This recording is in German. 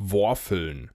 Worfeln.